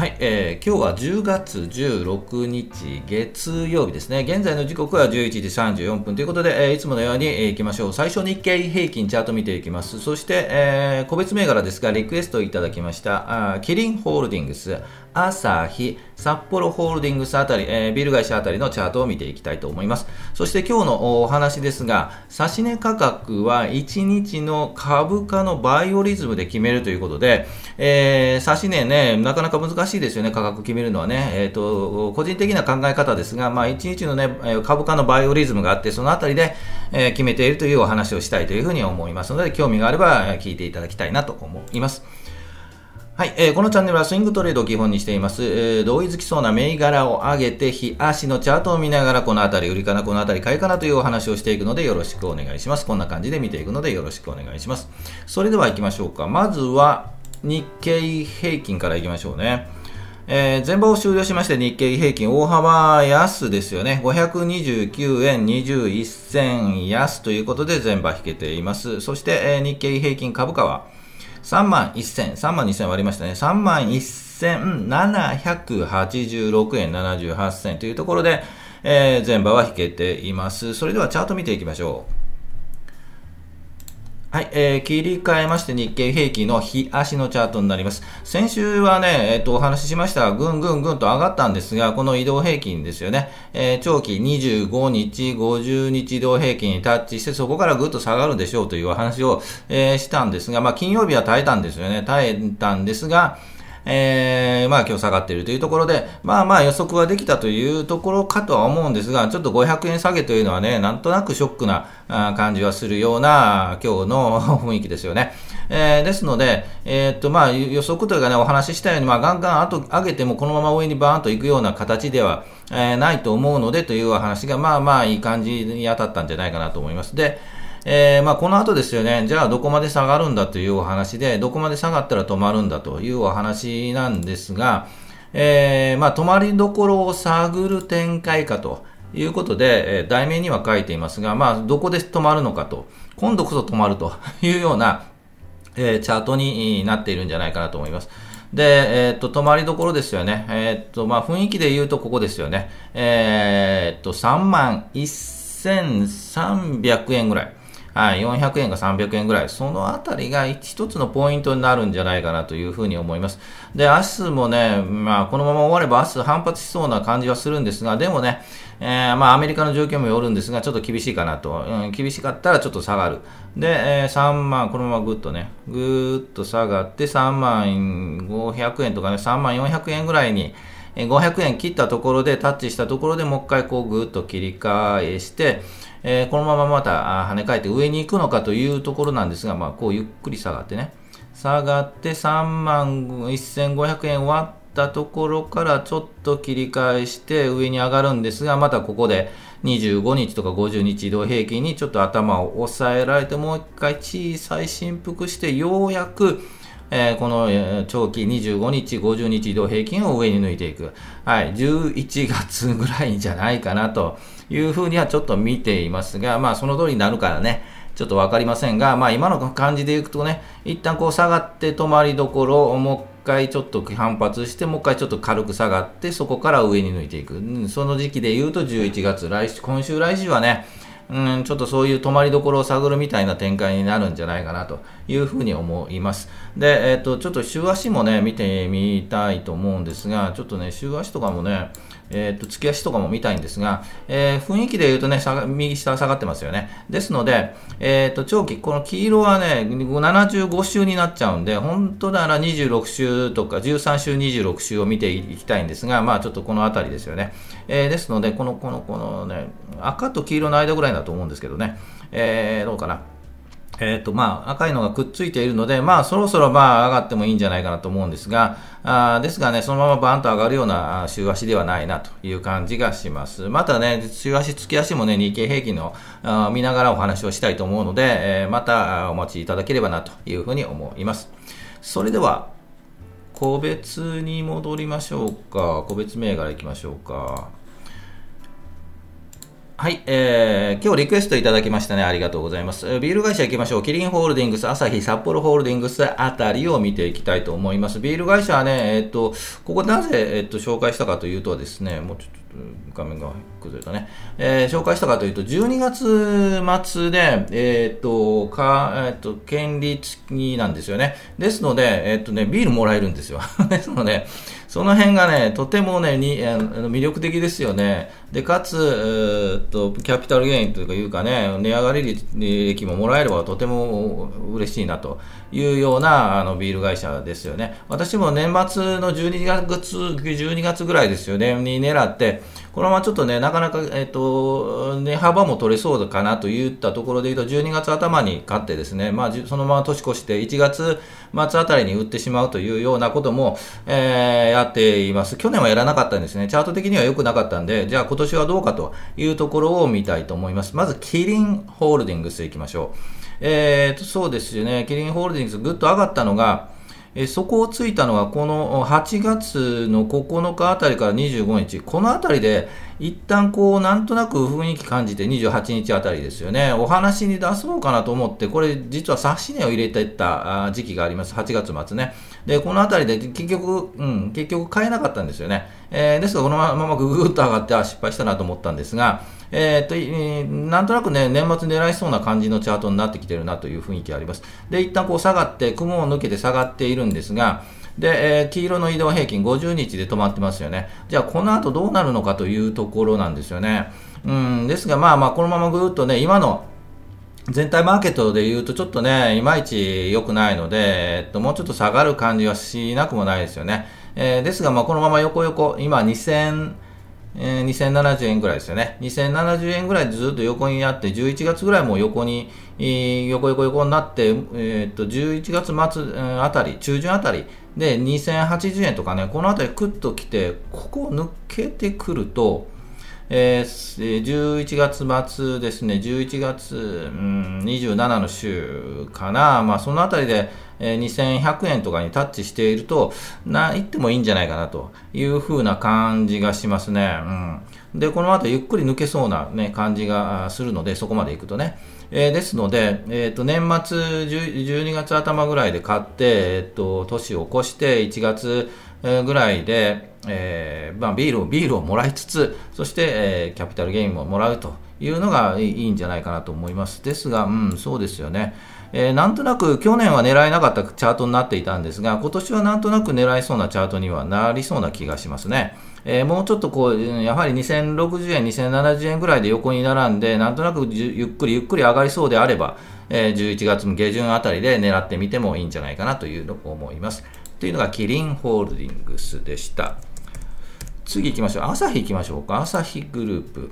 はい、えー、今日は10月16日月曜日ですね。現在の時刻は11時34分ということで、えー、いつものように、えー、行きましょう。最初日経平均チャート見ていきます。そして、えー、個別銘柄ですが、リクエストいただきました、あキリンホールディングス、朝日、札幌ホールディングスあたり、えー、ビル会社あたりのチャートを見ていきたいと思います。そして今日のお話ですが、指値価格は1日の株価のバイオリズムで決めるということで、えー、指値ね、なかなか難しいですよね、価格決めるのはね。えっ、ー、と、個人的な考え方ですが、まあ1日のね、株価のバイオリズムがあって、そのあたりで、えー、決めているというお話をしたいというふうに思いますので、興味があれば聞いていただきたいなと思います。はい、えー、このチャンネルはスイングトレードを基本にしています。えー、同意づきそうな銘柄を上げて、日足のチャートを見ながら、このあたり売りかな、このあたり買いかなというお話をしていくので、よろしくお願いします。こんな感じで見ていくので、よろしくお願いします。それでは行きましょうか。まずは、日経平均から行きましょうね。えー、前場を終了しまして日経平均大幅安ですよね。529円21銭安ということで前場引けています。そして、えー、日経平均株価は3万1000、3万2000割りましたね。3万1786円78銭というところで、えー、前場は引けています。それではチャート見ていきましょう。はい、えー、切り替えまして日経平均の日足のチャートになります。先週はね、えっ、ー、と、お話ししました。ぐんぐんぐんと上がったんですが、この移動平均ですよね。えー、長期25日、50日移動平均にタッチして、そこからぐっと下がるでしょうというお話を、えー、したんですが、まあ、金曜日は耐えたんですよね。耐えたんですが、えー、まあ今日下がっているというところで、まあまあ予測はできたというところかとは思うんですが、ちょっと500円下げというのはね、なんとなくショックな感じはするような今日の 雰囲気ですよね。えー、ですので、えー、っとまあ予測というかね、お話ししたように、まあガンガン後上げてもこのまま上にバーンと行くような形では、えー、ないと思うのでというお話が、まあまあいい感じに当たったんじゃないかなと思います。で、えー、まあ、この後ですよね、じゃあどこまで下がるんだというお話で、どこまで下がったら止まるんだというお話なんですが、えー、まあ、止まりどころを探る展開かということで、えー、題名には書いていますが、まあ、どこで止まるのかと、今度こそ止まるというような、えー、チャートになっているんじゃないかなと思います。で、えー、っと、止まりどころですよね。えー、っと、まあ、雰囲気で言うとここですよね。え、っと、3万1300円ぐらい。はい、400円か300円ぐらい、そのあたりが一つのポイントになるんじゃないかなというふうに思います。で、明日もね、まあ、このまま終われば明日反発しそうな感じはするんですが、でもね、えー、まあ、アメリカの状況もよるんですが、ちょっと厳しいかなと。うん、厳しかったらちょっと下がる。で、えー、3万、このままぐっとね、ぐーっと下がって、3万500円とかね、3万400円ぐらいに、500円切ったところで、タッチしたところでもう一回こうぐーっと切り返して、えー、このまままた跳ね返って上に行くのかというところなんですが、まあ、こうゆっくり下がってね、下がって3万1500円割ったところからちょっと切り返して上に上がるんですが、またここで25日とか50日移動平均にちょっと頭を押さえられて、もう一回小さい振幅して、ようやくえー、この長期25日、50日移動平均を上に抜いていく。はい、11月ぐらいじゃないかなというふうにはちょっと見ていますが、まあその通りになるからね、ちょっとわかりませんが、まあ今の感じでいくとね、一旦こう下がって止まりどころをもう一回ちょっと反発して、もう一回ちょっと軽く下がって、そこから上に抜いていく。その時期で言うと11月、来週、今週来週はね、うん、ちょっとそういう止まりどころを探るみたいな展開になるんじゃないかなというふうに思います。で、えっ、と、ちょっと週足もね、見てみたいと思うんですが、ちょっとね、週足とかもね、えっ、ー、と、月足とかも見たいんですが、えー、雰囲気で言うとね、下が右下下がってますよね。ですので、えっ、と、長期、この黄色はね、75週になっちゃうんで、本当なら26週とか、13週、26週を見ていきたいんですが、まあ、ちょっとこの辺りですよね。えですので、この、この、このね、赤と黄色の間ぐらいだと思うんですけどね、えどうかな。えっ、ー、と、まあ、赤いのがくっついているので、まあ、そろそろまあ、上がってもいいんじゃないかなと思うんですが、あですがね、そのままバーンと上がるような週足ではないなという感じがします。またね、週足、月足もね、日経平均のあ見ながらお話をしたいと思うので、えー、またお待ちいただければなというふうに思います。それでは、個別に戻りましょうか。個別銘柄いきましょうか。はい、えー、今日リクエストいただきましたね。ありがとうございます。ビール会社行きましょう。キリンホールディングス、朝日、札幌ホールディングスあたりを見ていきたいと思います。ビール会社はね、えっ、と、ここなぜ、えっ、と、紹介したかというとですね、もうちょっと画面が崩れたね。えー、紹介したかというと、12月末で、えっ、と、か、えっ、と、権利付きなんですよね。ですので、えっ、とね、ビールもらえるんですよ。ですので、その辺がね、とてもね、にあの魅力的ですよね。で、かつ、えー、っと、キャピタルゲインというかね、値上がり利益ももらえればとても嬉しいなというようなあのビール会社ですよね。私も年末の12月、12月ぐらいですよね、に狙って、このままちょっとね、なかなか、えっ、と、値幅も取れそうかなといったところで言うと、12月頭に買ってですね、まあ、そのまま年越して1月末あたりに売ってしまうというようなことも、えー、やっています。去年はやらなかったんですね。チャート的には良くなかったんで、じゃあ今年はどうかというところを見たいと思います。まず、キリンホールディングスいきましょう。えー、と、そうですよね。キリンホールディングスぐっと上がったのが、えそこをついたのはこの8月の9日あたりから25日、このあたりで一旦こうなんとなく雰囲気感じて28日あたりですよね、お話に出そうかなと思って、これ実は冊子値を入れていった時期があります、8月末ね。で、このあたりで結局、うん、結局買えなかったんですよね。えー、ですがこのままぐぐっと上がって、あ、失敗したなと思ったんですが、えー、っと、えー、なんとなくね、年末狙いそうな感じのチャートになってきてるなという雰囲気があります。で、一旦こう下がって、雲を抜けて下がっているんですが、で、えー、黄色の移動平均50日で止まってますよね。じゃあ、この後どうなるのかというところなんですよね。うん、ですが、まあまあ、このままぐーっとね、今の全体マーケットで言うとちょっとね、いまいち良くないので、えっと、もうちょっと下がる感じはしなくもないですよね。えー、ですが、まあ、このまま横横、今2000、えー、2070円ぐらいですよね。2070円ぐらいずっと横にあって、11月ぐらいも横に、えー、横横横になって、えー、っと、11月末あたり、中旬あたりで2080円とかね、このあたりクッと来て、ここ抜けてくると、えー、11月末ですね、11月、うん、27の週かな、まあ、そのあたりで、えー、2100円とかにタッチしていると、な、言ってもいいんじゃないかなというふうな感じがしますね。うん。で、この後ゆっくり抜けそうなね、感じがするので、そこまで行くとね。えー、ですので、えっ、ー、と、年末12月頭ぐらいで買って、えっ、ー、と、年を越して1月ぐらいで、えーまあ、ビールを、ビールをもらいつつ、そして、えー、キャピタルゲインももらうというのがいいんじゃないかなと思います。ですが、うん、そうですよね。えー、なんとなく去年は狙えなかったチャートになっていたんですが、今年はなんとなく狙えそうなチャートにはなりそうな気がしますね。えー、もうちょっとこう、やはり2060円、2070円ぐらいで横に並んで、なんとなくゆっくりゆっくり上がりそうであれば、えー、11月下旬あたりで狙ってみてもいいんじゃないかなというのを思います。というのがキリンホールディングスでした。次行きましょう。朝日行きましょうか。朝日グループ。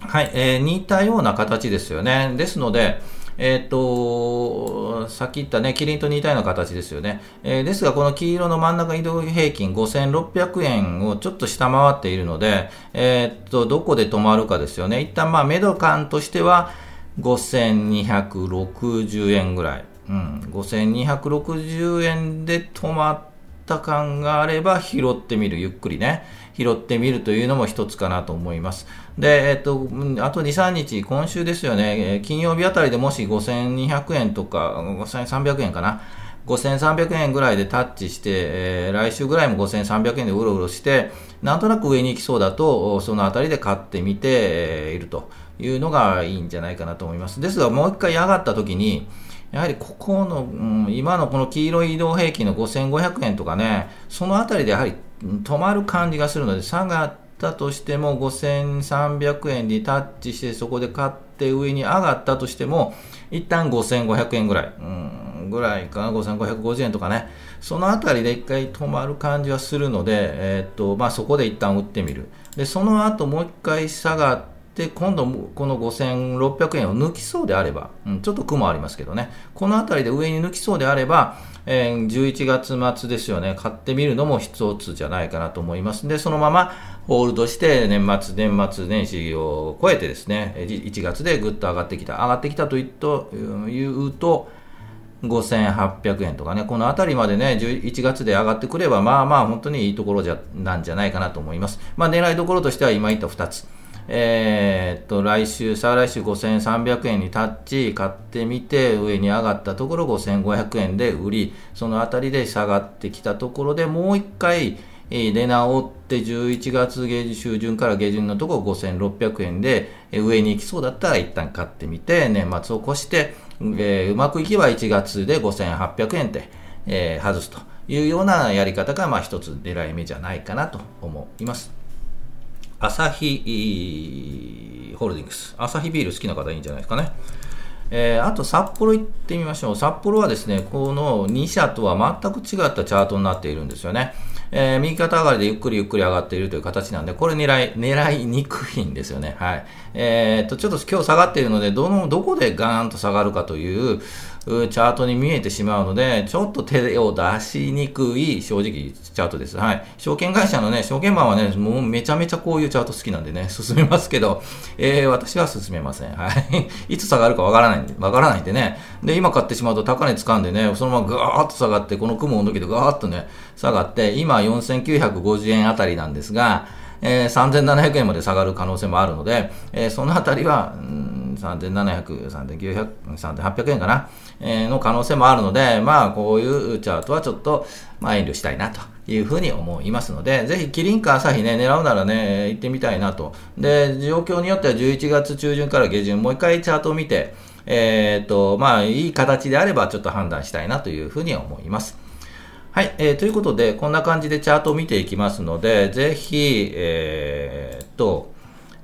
はい、えー、似たような形ですよね。ですので、えっ、ー、と、さっき言ったね、キリンと似たような形ですよね。えー、ですが、この黄色の真ん中移動平均5600円をちょっと下回っているので、えっ、ー、と、どこで止まるかですよね。一旦、まあ、メド感としては、5260円ぐらい。うん、5260円で止まった感があれば拾ってみる、ゆっくりね、拾ってみるというのも一つかなと思います。で、えっと、あと2、3日、今週ですよね、金曜日あたりでもし5200円とか、5300円かな、5300円ぐらいでタッチして、えー、来週ぐらいも5300円でうろうろして、なんとなく上に行きそうだと、そのあたりで買ってみて、いるというのがいいんじゃないかなと思います。ですが、もう一回上がった時に、やはりここの、うん、今のこの黄色い移動平均の5500円とかね、そのあたりでやはり止まる感じがするので、下がったとしても5300円にタッチしてそこで買って上に上がったとしても、一旦5500円ぐらい、うん、ぐらいかな、5550円とかね、そのあたりで一回止まる感じはするので、えー、っと、まあそこで一旦売ってみる。で、その後もう一回下がって、で、今度この5600円を抜きそうであれば、うん、ちょっと雲ありますけどね、この辺りで上に抜きそうであれば、えー、11月末ですよね、買ってみるのも一つじゃないかなと思います。で、そのままホールドして年末、年末年始を超えてですね、1月でぐっと上がってきた。上がってきたと言うと、5800円とかね、この辺りまでね、11月で上がってくれば、まあまあ本当にいいところじゃなんじゃないかなと思います。まあ狙いどころとしては今言った2つ。えー、っと、来週、再来週5300円にタッチ、買ってみて、上に上がったところ5500円で売り、そのあたりで下がってきたところでもう一回、出直って11月下旬から下旬のところ5600円で上に行きそうだったら一旦買ってみて年末を越して、えー、うまくいけば1月で5800円で、えー、外すというようなやり方がまあ一つ狙い目じゃないかなと思います。アサヒホールディングス。アサヒビール好きな方いいんじゃないですかね。えー、あと札幌行ってみましょう。札幌はですね、この2社とは全く違ったチャートになっているんですよね。えー、右肩上がりでゆっくりゆっくり上がっているという形なんで、これ狙い、狙いにくいんですよね。はい。えー、っと、ちょっと今日下がっているので、どの、どこでガーンと下がるかという、チャートに見えてしまうので、ちょっと手を出しにくい正直チャートです。はい。証券会社のね、証券マンはね、もうめちゃめちゃこういうチャート好きなんでね、進めますけど、えー、私は進めません。はい。いつ下がるかわからないんで、わからないんでね。で、今買ってしまうと高値掴んでね、そのままガーッと下がって、この雲の時でガーッとね、下がって、今4950円あたりなんですが、えー、3700円まで下がる可能性もあるので、えー、そのあたりは、3700、3900、3800円かな、えー、の可能性もあるので、まあ、こういうチャートはちょっと、まあ、遠慮したいなというふうに思いますので、ぜひ、キリンか朝日ね、狙うならね、行ってみたいなと。で、状況によっては11月中旬から下旬、もう一回チャートを見て、えっ、と、まあ、いい形であればちょっと判断したいなというふうに思います。はい、えー、ということで、こんな感じでチャートを見ていきますので、ぜひ、えー、と、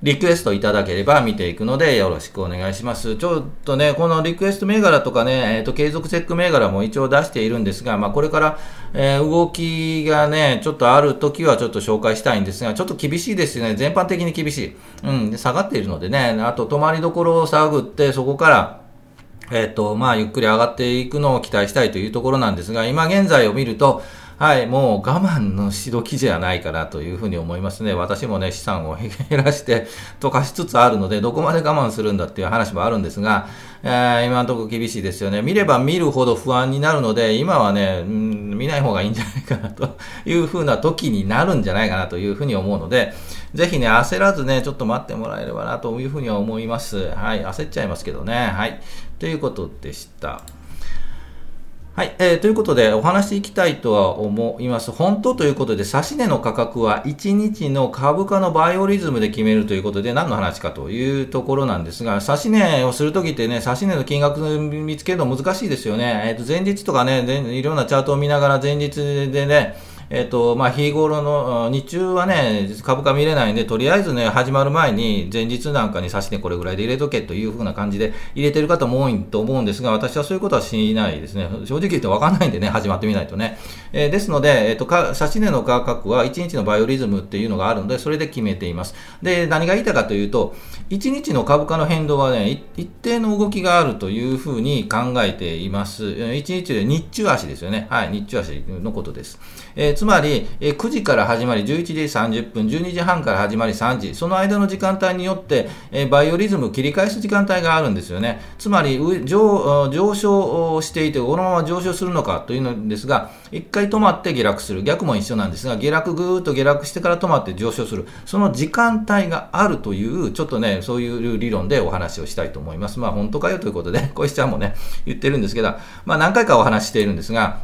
リクエストいただければ見ていくのでよろしくお願いします。ちょっとね、このリクエスト銘柄とかね、えっ、ー、と、継続チェック銘柄も一応出しているんですが、まあ、これから、えー、動きがね、ちょっとある時はちょっと紹介したいんですが、ちょっと厳しいですよね。全般的に厳しい。うん、下がっているのでね、あと、止まりどころを探って、そこから、えっ、と、まあ、ゆっくり上がっていくのを期待したいというところなんですが、今現在を見ると、はい、もう我慢のしどきじゃないかなというふうに思いますね。私もね、資産を減らして溶かしつつあるので、どこまで我慢するんだっていう話もあるんですが、えー、今のところ厳しいですよね。見れば見るほど不安になるので、今はね、うん、見ない方がいいんじゃないかなというふうな時になるんじゃないかなというふうに思うので、ぜひね、焦らずね、ちょっと待ってもらえればなというふうには思います。はい、焦っちゃいますけどね。はい。ということでした。はい、えー、ということでお話していきたいとは思います。本当ということで、指値の価格は1日の株価のバイオリズムで決めるということで、何の話かというところなんですが、指値をするときってね、指値の金額見つけるの難しいですよね。えっ、ー、と、前日とかね、いろんなチャートを見ながら前日でね、えっ、と、まあ、日頃の、日中はね、株価見れないんで、とりあえずね、始まる前に、前日なんかに差し値これぐらいで入れとけというふうな感じで入れてる方も多いと思うんですが、私はそういうことはしないですね。正直言って分かんないんでね、始まってみないとね。えー、ですので、えっ、と、か、差し値の価格は1日のバイオリズムっていうのがあるので、それで決めています。で、何が言いたいかというと、1日の株価の変動はね、一定の動きがあるというふうに考えています。1日で日中足ですよね。はい、日中足のことです。えー、つまり、え、9時から始まり11時30分、12時半から始まり3時、その間の時間帯によって、え、バイオリズム切り返す時間帯があるんですよね。つまり上、上昇していて、このまま上昇するのかというのですが、一回止まって下落する。逆も一緒なんですが、下落ぐーっと下落してから止まって上昇する。その時間帯があるという、ちょっとね、そういう理論でお話をしたいと思います。まあ、本当かよということで、小石ちゃんもね、言ってるんですけど、まあ、何回かお話しているんですが、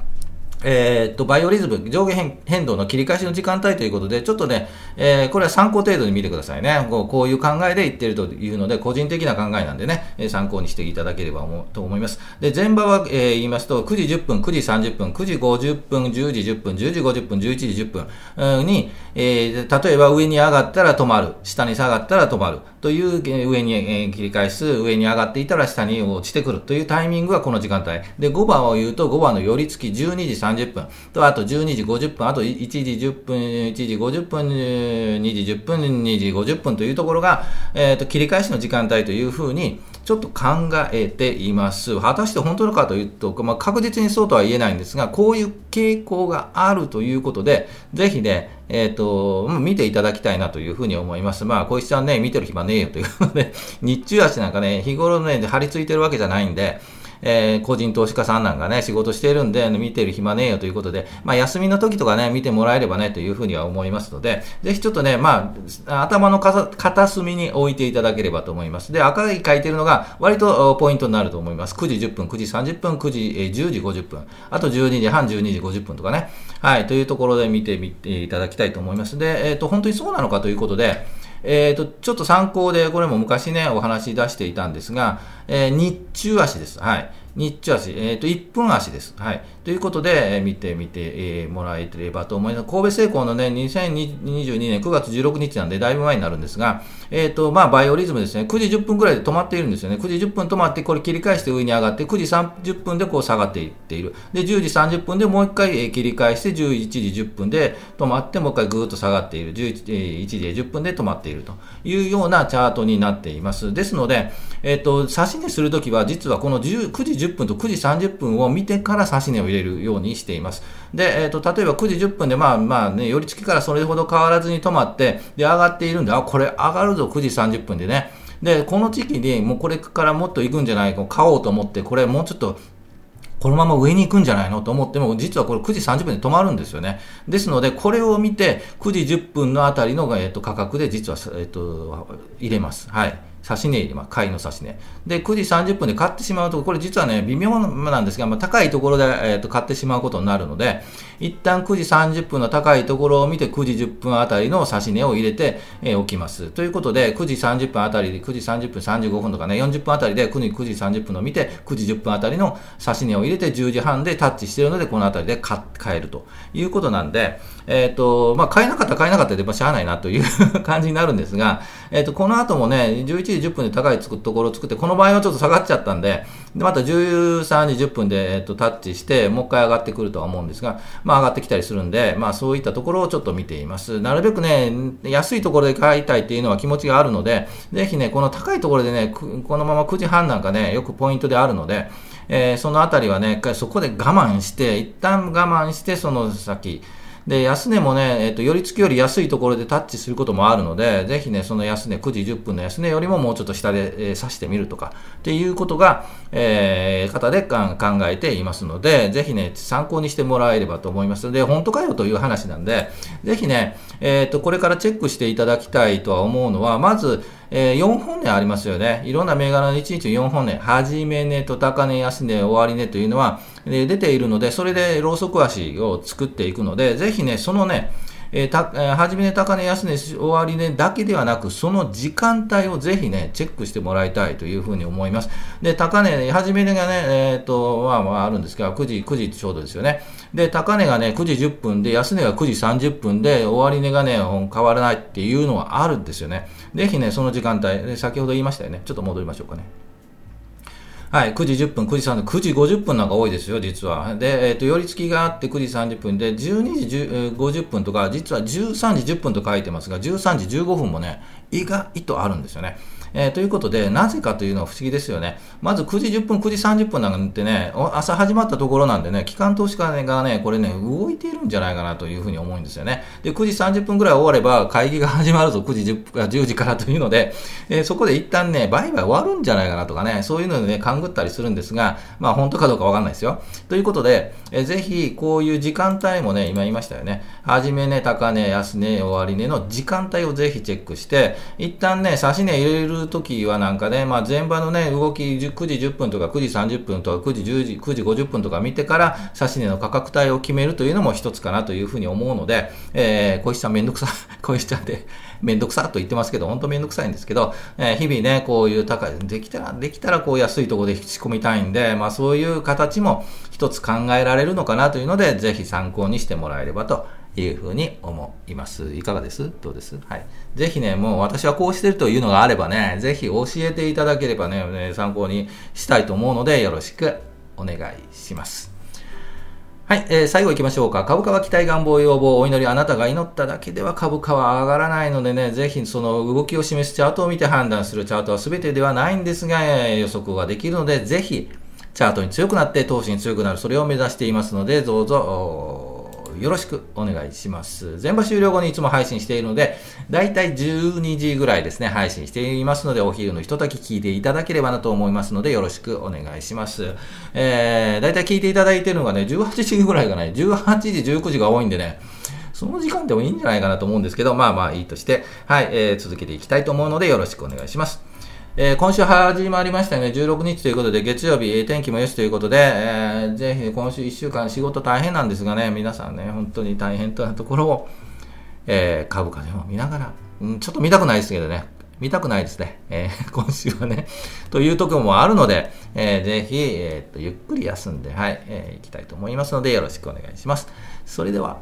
えー、っと、バイオリズム、上下変動の切り返しの時間帯ということで、ちょっとね、えー、これは参考程度に見てくださいね。こうこういう考えで言ってるというので、個人的な考えなんでね、え参考にしていただければと思います。で、前場は、えー、言いますと、9時10分、9時30分、9時50分、10時10分、10時50分、11時10分に、えー、例えば上に上がったら止まる、下に下がったら止まるという上に切り返す、上に上がっていたら下に落ちてくるというタイミングがこの時間帯。で、5番を言うと5番の寄り付き12時30分と、あと12時50分、あと1時10分、1時50分、2時10分、2時50分というところが、えっ、ー、と、切り返しの時間帯というふうに、ちょっと考えています。果たして本当のかというと、まあ、確実にそうとは言えないんですが、こういう傾向があるということで、ぜひね、えっ、ー、と、見ていただきたいなというふうに思います。まあ、小石さんね、見てる暇ねえよということで、日中足なんかね、日頃ね、張り付いてるわけじゃないんで、えー、個人投資家さんなんかね、仕事してるんで、見てる暇ねえよということで、まあ、休みの時とかね、見てもらえればね、というふうには思いますので、ぜひちょっとね、まあ、頭の片隅に置いていただければと思います。で、赤い書いてるのが、割とポイントになると思います。9時10分、9時30分、9時、えー、10時50分、あと12時半、12時50分とかね、はい、というところで見てみていただきたいと思います。で、えっ、ー、と、本当にそうなのかということで、えっ、ー、と、ちょっと参考で、これも昔ね、お話し出していたんですが、えー、日中足です。はい。日中足、えっ、ー、と、1分足です。はい。ということで、えー、見てみて、えー、もらえればと思います。神戸製鋼のね、2022年9月16日なんで、だいぶ前になるんですが、えっ、ー、と、まあ、バイオリズムですね、9時10分ぐらいで止まっているんですよね。9時10分止まって、これ切り返して上に上がって、9時30分でこう下がっていっている。で、10時30分でもう一回、えー、切り返して、11時10分で止まって、もう一回ぐーっと下がっている。11、えー、時10分で止まっているというようなチャートになっています。ですので、えっ、ー、と、指し値するときは、実はこの10 9時10分と9時30分を見てから指し値を入れるようにしています。で、えっ、ー、と、例えば9時10分で、まあまあね、寄り付きからそれほど変わらずに止まって、で、上がっているんで、あ、これ上がるぞ、9時30分でね。で、この時期にもうこれからもっと行くんじゃないか、買おうと思って、これもうちょっとこのまま上に行くんじゃないの？と思っても、実はこれ9時30分で止まるんですよね。ですので、これを見て、9時10分のあたりの、えっと、価格で実は、えっと、入れます。はい。指し値入れ、まあ、買いの指し値。で、9時30分で買ってしまうと、これ実はね、微妙なんですが、まあ、高いところで、えー、と買ってしまうことになるので、一旦9時30分の高いところを見て、9時10分あたりの指し値を入れて、えー、おきます。ということで、9時30分あたりで、9時30分35分とかね、40分あたりで9時 ,9 時30分を見て、9時10分あたりの指し値を入れて、10時半でタッチしているので、このあたりで買買えるということなんで、えっ、ー、と、まあ、買えなかったら買えなかったで、まあ、しゃあないなという 感じになるんですが、えっ、ー、と、この後もね、11時10分で高いつくところを作って、この場合はちょっと下がっちゃったんで、でまた13時10分で、えっ、と、タッチして、もう一回上がってくるとは思うんですが、まあ、上がってきたりするんで、まあ、そういったところをちょっと見ています。なるべくね、安いところで買いたいっていうのは気持ちがあるので、ぜひね、この高いところでね、このまま9時半なんかね、よくポイントであるので、えー、そのあたりはね、そこで我慢して、一旦我慢して、その先、で、安値もね、えっ、と、寄り付きより安いところでタッチすることもあるので、ぜひね、その安値、9時10分の安値よりももうちょっと下で、えー、指してみるとか、っていうことが、えー、方で考えていますので、ぜひね、参考にしてもらえればと思います。ので、本当かよという話なんで、ぜひね、えっ、ー、と、これからチェックしていただきたいとは思うのは、まず、えー、4本値ありますよね。いろんな銘柄の1日4本値、始め値と高値、安値、終値というのは、えー、出ているので、それでローソク足を作っていくので、ぜひね、そのね、えー、た、初め値、高値、安値、終値だけではなく、その時間帯をぜひね、チェックしてもらいたいというふうに思います。で、高値、初め値がね、えっ、と、まあまああるんですが、9時、9時ちょうどですよね。で、高値がね、9時10分で、安値が9時30分で、終値がね、変わらないっていうのはあるんですよね。ぜひね、その時間帯、先ほど言いましたよね。ちょっと戻りましょうかね。はい、9時10分、9時30分、9時50分なんか多いですよ、実は。で、えっ、ー、と、寄り付きがあって9時30分で、12時50分とか、実は13時10分と書いてますが、13時15分もね、意外とあるんですよね。えー、ということで、なぜかというのは不思議ですよね。まず9時10分、9時30分なんかってね、朝始まったところなんでね、機関投資家がね、これね、動いているんじゃないかなというふうに思うんですよね。で、9時30分ぐらい終われば、会議が始まるぞ、9時10分、10時からというので、えー、そこで一旦ね、売買終わるんじゃないかなとかね、そういうのでね、勘ぐったりするんですが、まあ本当かどうかわかんないですよ。ということで、えー、ぜひ、こういう時間帯もね、今言いましたよね。始め値、高値、安値、終値の時間帯をぜひチェックして、一旦ね、差し値入れるときはなんかね、まあ、前場のね、動き9時10分とか9時30分とか9時10時、9時50分とか見てから、指値の価格帯を決めるというのも一つかなというふうに思うので、えー、小石さんめんどくさ、小石ちゃんで、めんどくさと言ってますけど、本当めんどくさいんですけど、えー、日々ね、こういう高い、できたら、できたらこう安いところで引き込みたいんで、まあそういう形も一つ考えられるのかなというので、ぜひ参考にしてもらえればというふうに思います。いかがです？どうです？はい。ぜひね、もう私はこうしてるというのがあればね、ぜひ教えていただければね、参考にしたいと思うので、よろしくお願いします。はい、えー、最後行きましょうか。株価は期待、願望、要望、お祈り、あなたが祈っただけでは株価は上がらないのでね、ぜひその動きを示すチャートを見て判断するチャートは全てではないんですが、予測ができるので、ぜひ、チャートに強くなって投資に強くなる、それを目指していますので、どうぞ、よろしくお願いします。全場終了後にいつも配信しているので、だいたい12時ぐらいですね、配信していますので、お昼のひととき聞いていただければなと思いますので、よろしくお願いします。えー、だいたい聞いていただいているのがね、18時ぐらいがね、18時、19時が多いんでね、その時間でもいいんじゃないかなと思うんですけど、まあまあいいとして、はい、えー、続けていきたいと思うので、よろしくお願いします。えー、今週始まりましたね、16日ということで、月曜日、天気もよしということで、えー、ぜひ今週1週間仕事大変なんですがね、皆さんね、本当に大変なところを、えー、株価でも見ながら、うん、ちょっと見たくないですけどね、見たくないですね。えー、今週はね、というところもあるので、えー、ぜひ、えー、っと、ゆっくり休んで、はい、えー、いきたいと思いますので、よろしくお願いします。それでは、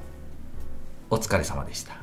お疲れ様でした。